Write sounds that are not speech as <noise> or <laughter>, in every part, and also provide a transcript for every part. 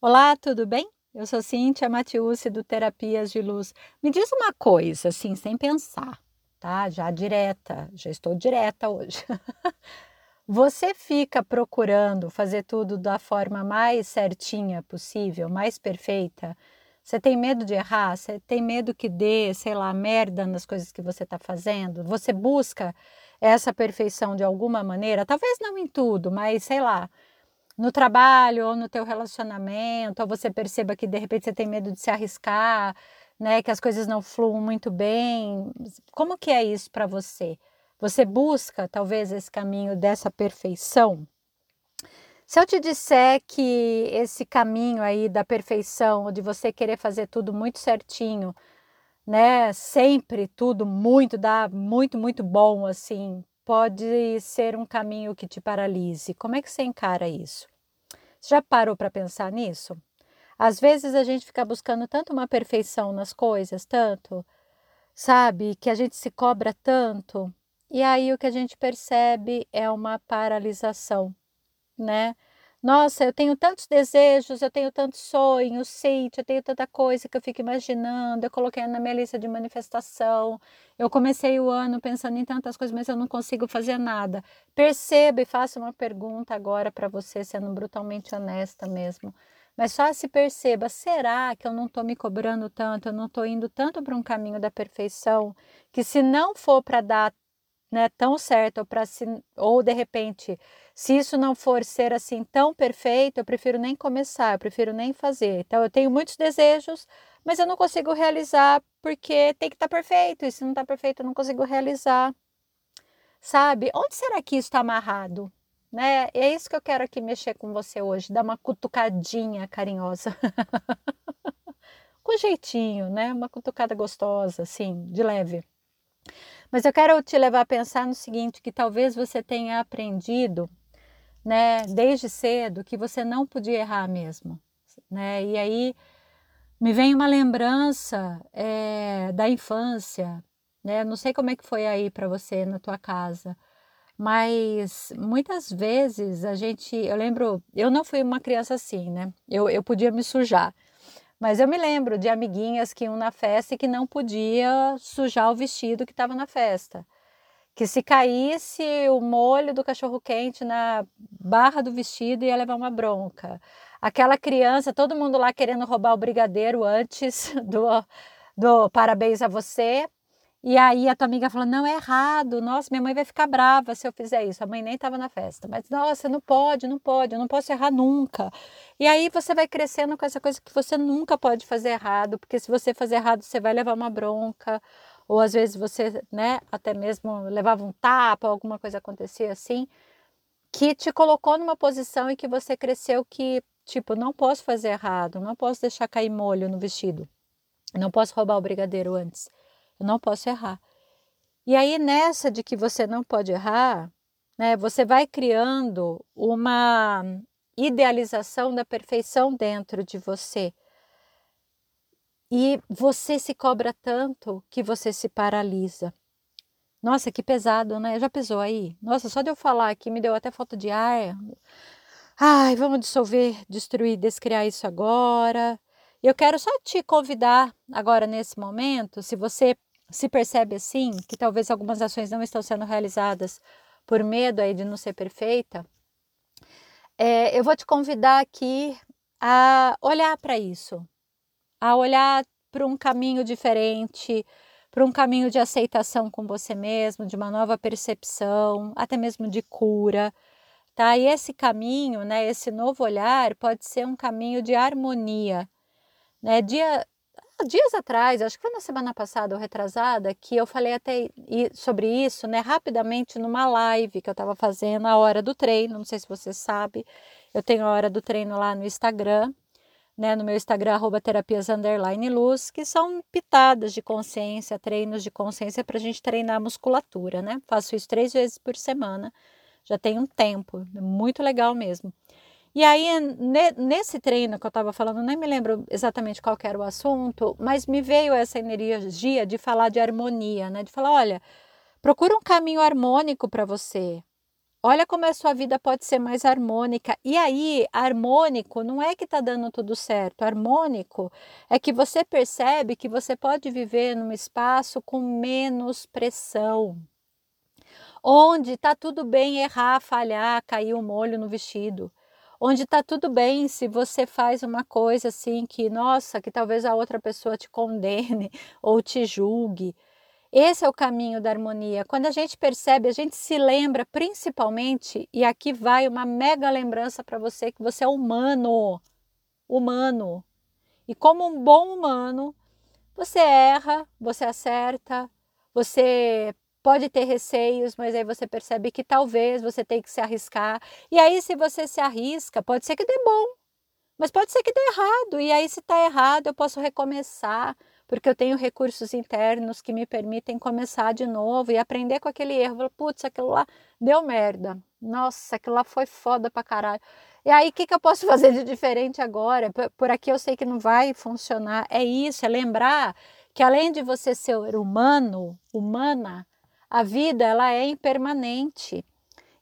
Olá, tudo bem? Eu sou Cíntia Matiusi do Terapias de Luz. Me diz uma coisa, assim, sem pensar, tá? Já direta, já estou direta hoje. <laughs> Você fica procurando fazer tudo da forma mais certinha possível, mais perfeita? Você tem medo de errar? Você tem medo que dê, sei lá, merda nas coisas que você está fazendo? Você busca essa perfeição de alguma maneira? Talvez não em tudo, mas sei lá no trabalho ou no teu relacionamento, ou você perceba que de repente você tem medo de se arriscar, né, que as coisas não fluam muito bem. Como que é isso para você? Você busca talvez esse caminho dessa perfeição? Se eu te disser que esse caminho aí da perfeição, de você querer fazer tudo muito certinho, né, sempre tudo muito, dá muito, muito bom assim, pode ser um caminho que te paralise. Como é que você encara isso? Já parou para pensar nisso? Às vezes a gente fica buscando tanto uma perfeição nas coisas, tanto, sabe, que a gente se cobra tanto, e aí o que a gente percebe é uma paralisação, né? Nossa, eu tenho tantos desejos, eu tenho tantos sonhos, sítio, eu tenho tanta coisa que eu fico imaginando, eu coloquei na minha lista de manifestação. Eu comecei o ano pensando em tantas coisas, mas eu não consigo fazer nada. Perceba e faça uma pergunta agora para você, sendo brutalmente honesta mesmo. Mas só se perceba, será que eu não estou me cobrando tanto, eu não estou indo tanto para um caminho da perfeição, que se não for para dar né, tão certo, ou, para se, ou de repente se isso não for ser assim tão perfeito, eu prefiro nem começar, eu prefiro nem fazer. Então, eu tenho muitos desejos, mas eu não consigo realizar porque tem que estar tá perfeito. E se não está perfeito, eu não consigo realizar. Sabe? Onde será que isso está amarrado? Né? É isso que eu quero aqui mexer com você hoje, dar uma cutucadinha carinhosa. <laughs> com jeitinho, né? Uma cutucada gostosa, assim, de leve. Mas eu quero te levar a pensar no seguinte, que talvez você tenha aprendido né, desde cedo, que você não podia errar mesmo, né? E aí me vem uma lembrança é, da infância, né? Não sei como é que foi aí para você na tua casa, mas muitas vezes a gente, eu lembro, eu não fui uma criança assim, né? Eu, eu podia me sujar, mas eu me lembro de amiguinhas que iam na festa e que não podia sujar o vestido que estava na festa que se caísse o molho do cachorro quente na barra do vestido ia levar uma bronca. Aquela criança, todo mundo lá querendo roubar o brigadeiro antes <laughs> do, do parabéns a você. E aí a tua amiga falou: não é errado, nossa, minha mãe vai ficar brava se eu fizer isso. A mãe nem estava na festa, mas nossa, não pode, não pode, eu não posso errar nunca. E aí você vai crescendo com essa coisa que você nunca pode fazer errado, porque se você fazer errado, você vai levar uma bronca ou às vezes você, né, até mesmo levava um tapa, alguma coisa acontecia assim, que te colocou numa posição em que você cresceu que, tipo, não posso fazer errado, não posso deixar cair molho no vestido, não posso roubar o brigadeiro antes, eu não posso errar. E aí nessa de que você não pode errar, né, você vai criando uma idealização da perfeição dentro de você. E você se cobra tanto que você se paralisa. Nossa, que pesado, né? Já pesou aí? Nossa, só de eu falar aqui me deu até falta de ar. Ai, vamos dissolver, destruir, descriar isso agora. Eu quero só te convidar agora nesse momento, se você se percebe assim, que talvez algumas ações não estão sendo realizadas por medo aí de não ser perfeita, é, eu vou te convidar aqui a olhar para isso, a olhar para um caminho diferente, para um caminho de aceitação com você mesmo, de uma nova percepção, até mesmo de cura, tá? E esse caminho, né, esse novo olhar pode ser um caminho de harmonia, né? Dia dias atrás, acho que foi na semana passada ou retrasada, que eu falei até sobre isso, né, rapidamente numa live que eu estava fazendo a hora do treino, não sei se você sabe, eu tenho a hora do treino lá no Instagram, né, no meu Instagram, arroba terapias underline luz, que são pitadas de consciência, treinos de consciência para a gente treinar a musculatura, né? Faço isso três vezes por semana, já tem um tempo, muito legal mesmo. E aí, nesse treino que eu estava falando, nem me lembro exatamente qual era o assunto, mas me veio essa energia de falar de harmonia, né? De falar, olha, procura um caminho harmônico para você, Olha como a sua vida pode ser mais harmônica. E aí, harmônico não é que está dando tudo certo. Harmônico é que você percebe que você pode viver num espaço com menos pressão. Onde está tudo bem errar, falhar, cair o um molho no vestido. Onde está tudo bem se você faz uma coisa assim que, nossa, que talvez a outra pessoa te condene <laughs> ou te julgue. Esse é o caminho da harmonia. Quando a gente percebe, a gente se lembra principalmente, e aqui vai uma mega lembrança para você que você é humano. Humano. E como um bom humano, você erra, você acerta, você pode ter receios, mas aí você percebe que talvez você tenha que se arriscar. E aí, se você se arrisca, pode ser que dê bom, mas pode ser que dê errado. E aí, se está errado, eu posso recomeçar porque eu tenho recursos internos que me permitem começar de novo e aprender com aquele erro. Putz, aquilo lá deu merda. Nossa, aquilo lá foi foda pra caralho. E aí, o que, que eu posso <laughs> fazer de diferente agora? Por aqui eu sei que não vai funcionar. É isso, é lembrar que além de você ser humano, humana, a vida ela é impermanente.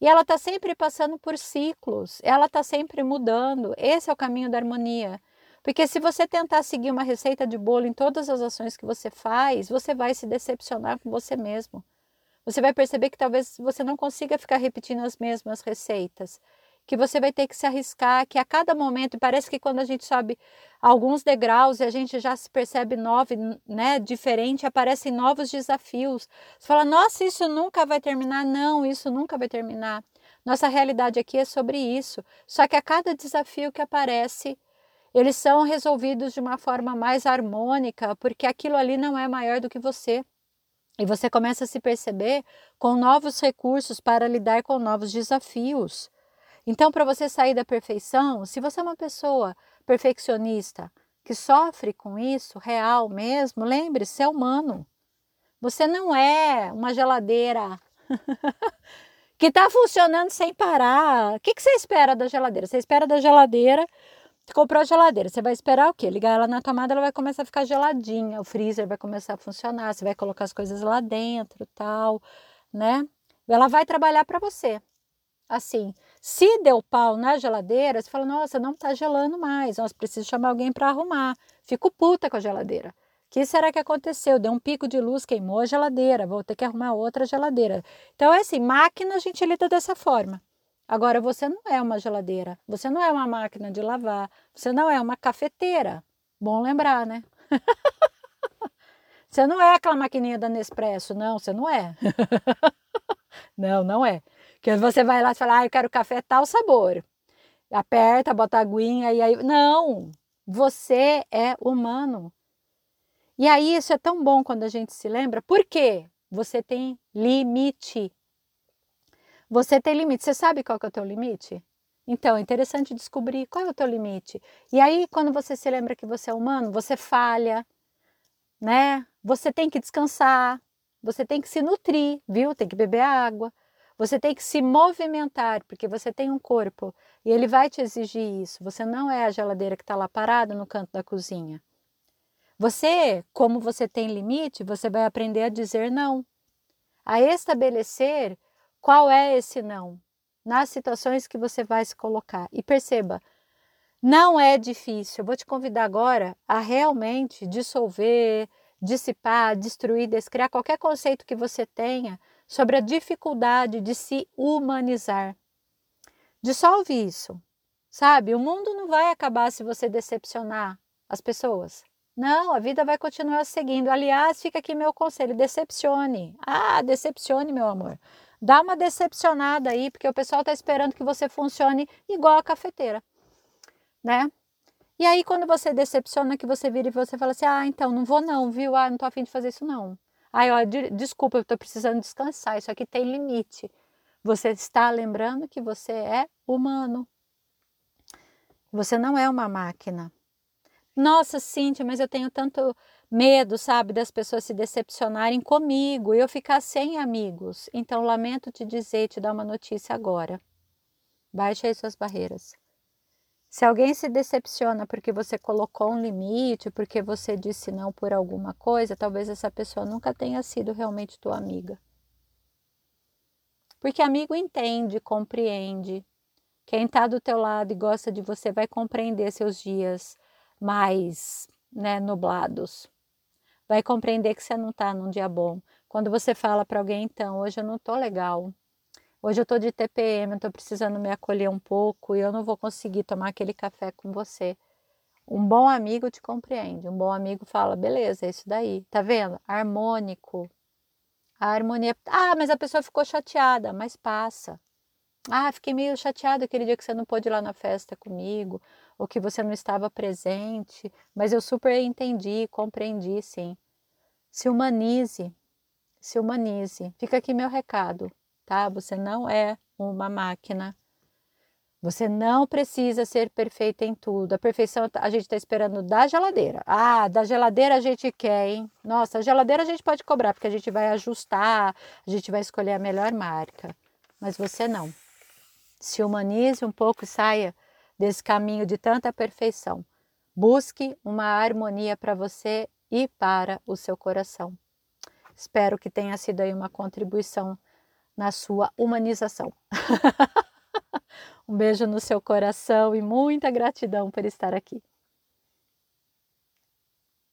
E ela está sempre passando por ciclos, ela está sempre mudando. Esse é o caminho da harmonia. Porque se você tentar seguir uma receita de bolo em todas as ações que você faz, você vai se decepcionar com você mesmo. Você vai perceber que talvez você não consiga ficar repetindo as mesmas receitas, que você vai ter que se arriscar, que a cada momento, parece que quando a gente sobe alguns degraus e a gente já se percebe novo, né, diferente, aparecem novos desafios. Você fala: "Nossa, isso nunca vai terminar". Não, isso nunca vai terminar. Nossa realidade aqui é sobre isso. Só que a cada desafio que aparece, eles são resolvidos de uma forma mais harmônica, porque aquilo ali não é maior do que você. E você começa a se perceber com novos recursos para lidar com novos desafios. Então, para você sair da perfeição, se você é uma pessoa perfeccionista que sofre com isso, real mesmo, lembre-se, é humano. Você não é uma geladeira <laughs> que está funcionando sem parar. O que, que você espera da geladeira? Você espera da geladeira comprou a geladeira, você vai esperar o quê? Ligar ela na tomada, ela vai começar a ficar geladinha, o freezer vai começar a funcionar, você vai colocar as coisas lá dentro, tal, né? Ela vai trabalhar para você. Assim, se deu pau na geladeira, você fala: "Nossa, não tá gelando mais. Nossa, preciso chamar alguém para arrumar". Fico puta com a geladeira. Que será que aconteceu? Deu um pico de luz, queimou a geladeira, vou ter que arrumar outra geladeira. Então, é assim, máquina a gente lida dessa forma. Agora, você não é uma geladeira, você não é uma máquina de lavar, você não é uma cafeteira. Bom lembrar, né? <laughs> você não é aquela maquininha da Nespresso, não, você não é. <laughs> não, não é. Que você vai lá e fala, ah, eu quero café tal sabor. Aperta, bota aguinha e aí. Não! Você é humano. E aí, isso é tão bom quando a gente se lembra, por quê? Você tem limite. Você tem limite. Você sabe qual é o teu limite? Então, é interessante descobrir qual é o teu limite. E aí, quando você se lembra que você é humano, você falha, né? Você tem que descansar, você tem que se nutrir, viu? Tem que beber água. Você tem que se movimentar, porque você tem um corpo e ele vai te exigir isso. Você não é a geladeira que está lá parada no canto da cozinha. Você, como você tem limite, você vai aprender a dizer não, a estabelecer qual é esse não? Nas situações que você vai se colocar. E perceba, não é difícil. Eu vou te convidar agora a realmente dissolver, dissipar, destruir, descriar qualquer conceito que você tenha sobre a dificuldade de se humanizar. Dissolve isso, sabe? O mundo não vai acabar se você decepcionar as pessoas. Não, a vida vai continuar seguindo. Aliás, fica aqui meu conselho: decepcione. Ah, decepcione, meu amor. Dá uma decepcionada aí, porque o pessoal está esperando que você funcione igual a cafeteira, né? E aí, quando você decepciona, que você vira e você fala assim: ah, então não vou não, viu? Ah, não tô afim de fazer isso não. Ai, ó, de, desculpa, eu tô precisando descansar, isso aqui tem limite. Você está lembrando que você é humano. Você não é uma máquina. Nossa, Cíntia, mas eu tenho tanto medo, sabe, das pessoas se decepcionarem comigo e eu ficar sem amigos. Então, lamento te dizer, te dar uma notícia agora. Baixe aí suas barreiras. Se alguém se decepciona porque você colocou um limite, porque você disse não por alguma coisa, talvez essa pessoa nunca tenha sido realmente tua amiga. Porque amigo entende, compreende. Quem está do teu lado e gosta de você vai compreender seus dias mais né, nublados. Vai compreender que você não está num dia bom. Quando você fala para alguém, então, hoje eu não estou legal, hoje eu estou de TPM, estou precisando me acolher um pouco e eu não vou conseguir tomar aquele café com você. Um bom amigo te compreende, um bom amigo fala, beleza, é isso daí, tá vendo? Harmônico. A harmonia. Ah, mas a pessoa ficou chateada, mas passa. Ah, fiquei meio chateada aquele dia que você não pôde ir lá na festa comigo, ou que você não estava presente, mas eu super entendi, compreendi, sim. Se humanize, se humanize. Fica aqui meu recado, tá? Você não é uma máquina. Você não precisa ser perfeita em tudo. A perfeição a gente está esperando da geladeira. Ah, da geladeira a gente quer, hein? Nossa, a geladeira a gente pode cobrar, porque a gente vai ajustar, a gente vai escolher a melhor marca. Mas você não se humanize um pouco e saia desse caminho de tanta perfeição. Busque uma harmonia para você e para o seu coração. Espero que tenha sido aí uma contribuição na sua humanização. <laughs> um beijo no seu coração e muita gratidão por estar aqui.